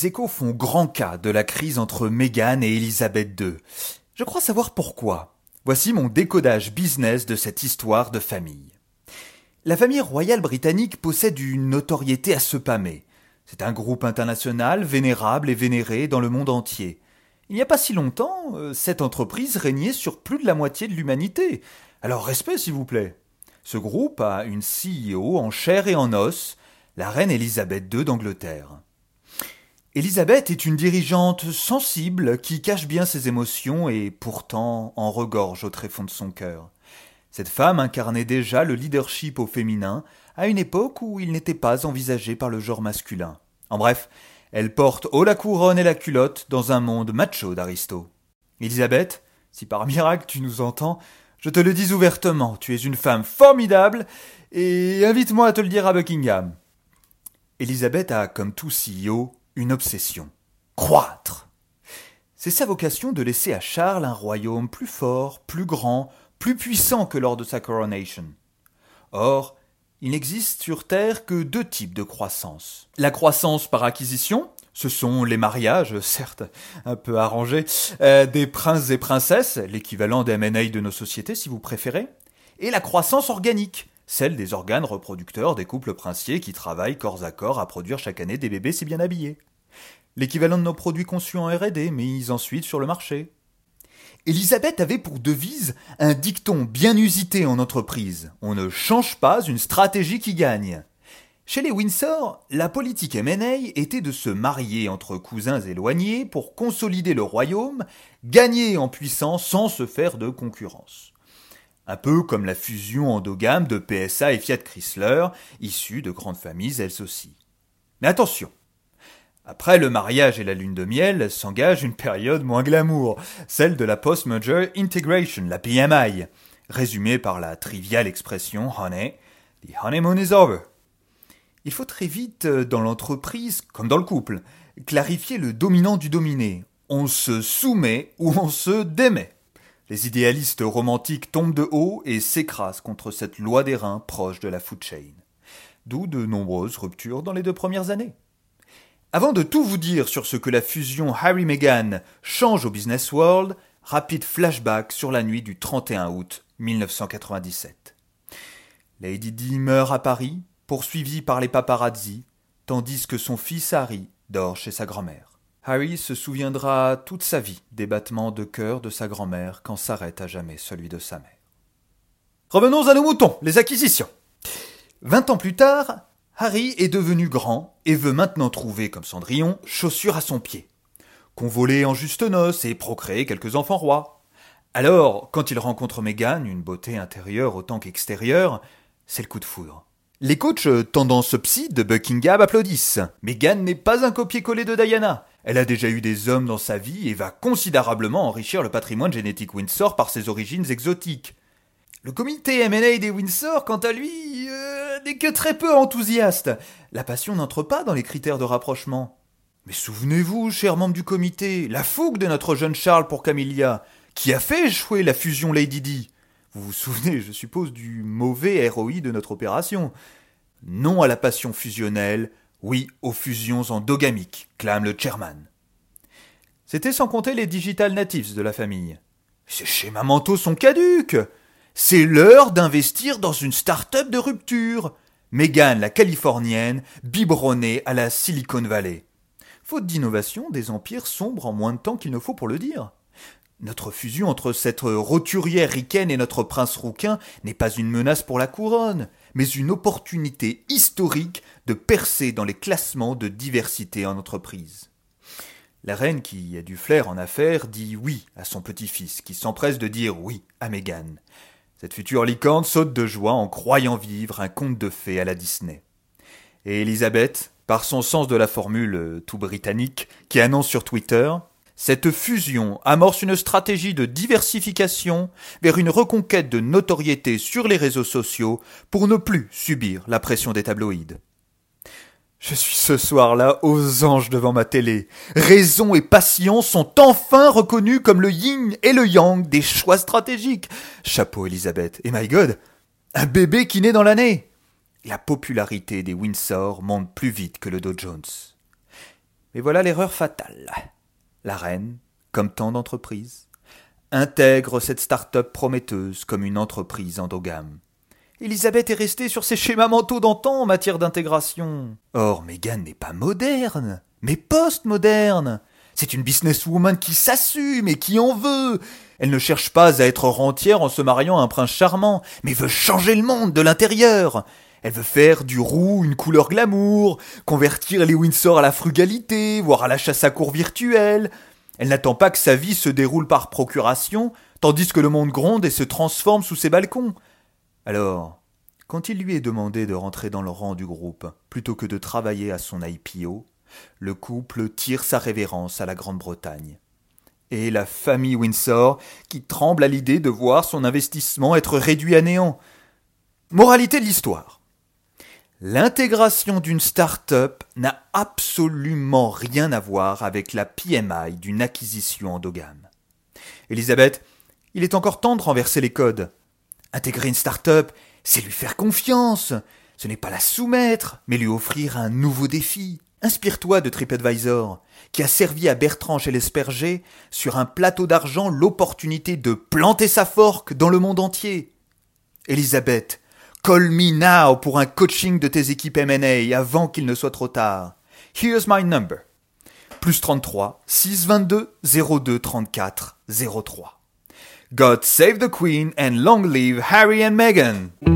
les échos font grand cas de la crise entre Meghan et Elisabeth II. Je crois savoir pourquoi. Voici mon décodage business de cette histoire de famille. La famille royale britannique possède une notoriété à se pâmer. C'est un groupe international vénérable et vénéré dans le monde entier. Il n'y a pas si longtemps, euh, cette entreprise régnait sur plus de la moitié de l'humanité. Alors respect s'il vous plaît. Ce groupe a une CEO en chair et en os, la reine Elisabeth II d'Angleterre. Elisabeth est une dirigeante sensible qui cache bien ses émotions et pourtant en regorge au tréfonds de son cœur. Cette femme incarnait déjà le leadership au féminin à une époque où il n'était pas envisagé par le genre masculin. En bref, elle porte haut la couronne et la culotte dans un monde macho d'Aristo. Elisabeth, si par miracle tu nous entends, je te le dis ouvertement, tu es une femme formidable et invite-moi à te le dire à Buckingham. Elisabeth a, comme tout CEO, une obsession. Croître. C'est sa vocation de laisser à Charles un royaume plus fort, plus grand, plus puissant que lors de sa coronation. Or, il n'existe sur Terre que deux types de croissance. La croissance par acquisition, ce sont les mariages, certes un peu arrangés, euh, des princes et princesses, l'équivalent des M&A de nos sociétés si vous préférez, et la croissance organique, celle des organes reproducteurs des couples princiers qui travaillent corps à corps à produire chaque année des bébés si bien habillés l'équivalent de nos produits conçus en RD, mis ensuite sur le marché. Elisabeth avait pour devise un dicton bien usité en entreprise. On ne change pas une stratégie qui gagne. Chez les Windsor, la politique M&A était de se marier entre cousins éloignés pour consolider le royaume, gagner en puissance sans se faire de concurrence. Un peu comme la fusion endogame de PSA et Fiat Chrysler, issues de grandes familles elles aussi. Mais attention, après le mariage et la lune de miel s'engage une période moins glamour, celle de la post-merger integration, la PMI, résumée par la triviale expression honey, the honeymoon is over. Il faut très vite, euh, dans l'entreprise, comme dans le couple, clarifier le dominant du dominé. On se soumet ou on se démet. Les idéalistes romantiques tombent de haut et s'écrasent contre cette loi des reins proche de la food chain. D'où de nombreuses ruptures dans les deux premières années. Avant de tout vous dire sur ce que la fusion Harry-Meghan change au business world, rapide flashback sur la nuit du 31 août 1997. Lady Di meurt à Paris, poursuivie par les paparazzi, tandis que son fils Harry dort chez sa grand-mère. Harry se souviendra toute sa vie des battements de cœur de sa grand-mère quand s'arrête à jamais celui de sa mère. Revenons à nos moutons, les acquisitions. Vingt ans plus tard, Harry est devenu grand et veut maintenant trouver, comme Cendrillon, chaussures à son pied. Convoler en juste noces et procréer quelques enfants rois. Alors, quand il rencontre Meghan, une beauté intérieure autant qu'extérieure, c'est le coup de foudre. Les coachs tendance psy de Buckingham applaudissent. Meghan n'est pas un copier-coller de Diana. Elle a déjà eu des hommes dans sa vie et va considérablement enrichir le patrimoine génétique Windsor par ses origines exotiques. Le comité M&A des Windsor, quant à lui, euh, n'est que très peu enthousiaste. La passion n'entre pas dans les critères de rapprochement. Mais souvenez-vous, cher membre du comité, la fougue de notre jeune Charles pour Camilla, qui a fait échouer la fusion Lady Di. Vous vous souvenez, je suppose, du mauvais ROI de notre opération. Non à la passion fusionnelle, oui aux fusions endogamiques, clame le chairman. C'était sans compter les digital natives de la famille. Ces schémas mentaux sont caduques. C'est l'heure d'investir dans une start-up de rupture. Megan, la californienne, biberonnée à la Silicon Valley. Faute d'innovation, des empires sombres en moins de temps qu'il ne faut pour le dire. Notre fusion entre cette roturière ricaine et notre prince rouquin n'est pas une menace pour la couronne, mais une opportunité historique de percer dans les classements de diversité en entreprise. La reine, qui a du flair en affaires, dit oui à son petit-fils, qui s'empresse de dire oui à Meghan. Cette future licorne saute de joie en croyant vivre un conte de fées à la Disney. Et Elisabeth, par son sens de la formule euh, tout britannique, qui annonce sur Twitter cette fusion amorce une stratégie de diversification vers une reconquête de notoriété sur les réseaux sociaux pour ne plus subir la pression des tabloïds. Je suis ce soir-là aux anges devant ma télé. Raison et passion sont enfin reconnus comme le yin et le yang des choix stratégiques. Chapeau Elisabeth. Et my God, un bébé qui naît dans l'année. La popularité des Windsor monte plus vite que le Dow Jones. Mais voilà l'erreur fatale. La reine, comme tant d'entreprises, intègre cette start-up prometteuse comme une entreprise endogame. Elisabeth est restée sur ses schémas mentaux d'antan en matière d'intégration. Or, Meghan n'est pas moderne, mais post-moderne. C'est une businesswoman qui s'assume et qui en veut. Elle ne cherche pas à être rentière en se mariant à un prince charmant, mais veut changer le monde de l'intérieur. Elle veut faire du roux une couleur glamour, convertir les Windsor à la frugalité, voire à la chasse à cour virtuelle. Elle n'attend pas que sa vie se déroule par procuration, tandis que le monde gronde et se transforme sous ses balcons. Alors, quand il lui est demandé de rentrer dans le rang du groupe, plutôt que de travailler à son IPO, le couple tire sa révérence à la Grande-Bretagne. Et la famille Windsor, qui tremble à l'idée de voir son investissement être réduit à néant. Moralité de l'histoire. L'intégration d'une start-up n'a absolument rien à voir avec la PMI d'une acquisition endogame. Elisabeth, il est encore temps de renverser les codes. Intégrer une start-up, c'est lui faire confiance. Ce n'est pas la soumettre, mais lui offrir un nouveau défi. Inspire-toi de TripAdvisor, qui a servi à Bertrand chez l'Esperger sur un plateau d'argent l'opportunité de planter sa forque dans le monde entier. Elisabeth, call me now pour un coaching de tes équipes M&A avant qu'il ne soit trop tard. Here's my number. Plus 33 622 02 34 03. God save the Queen and long live Harry and Meghan.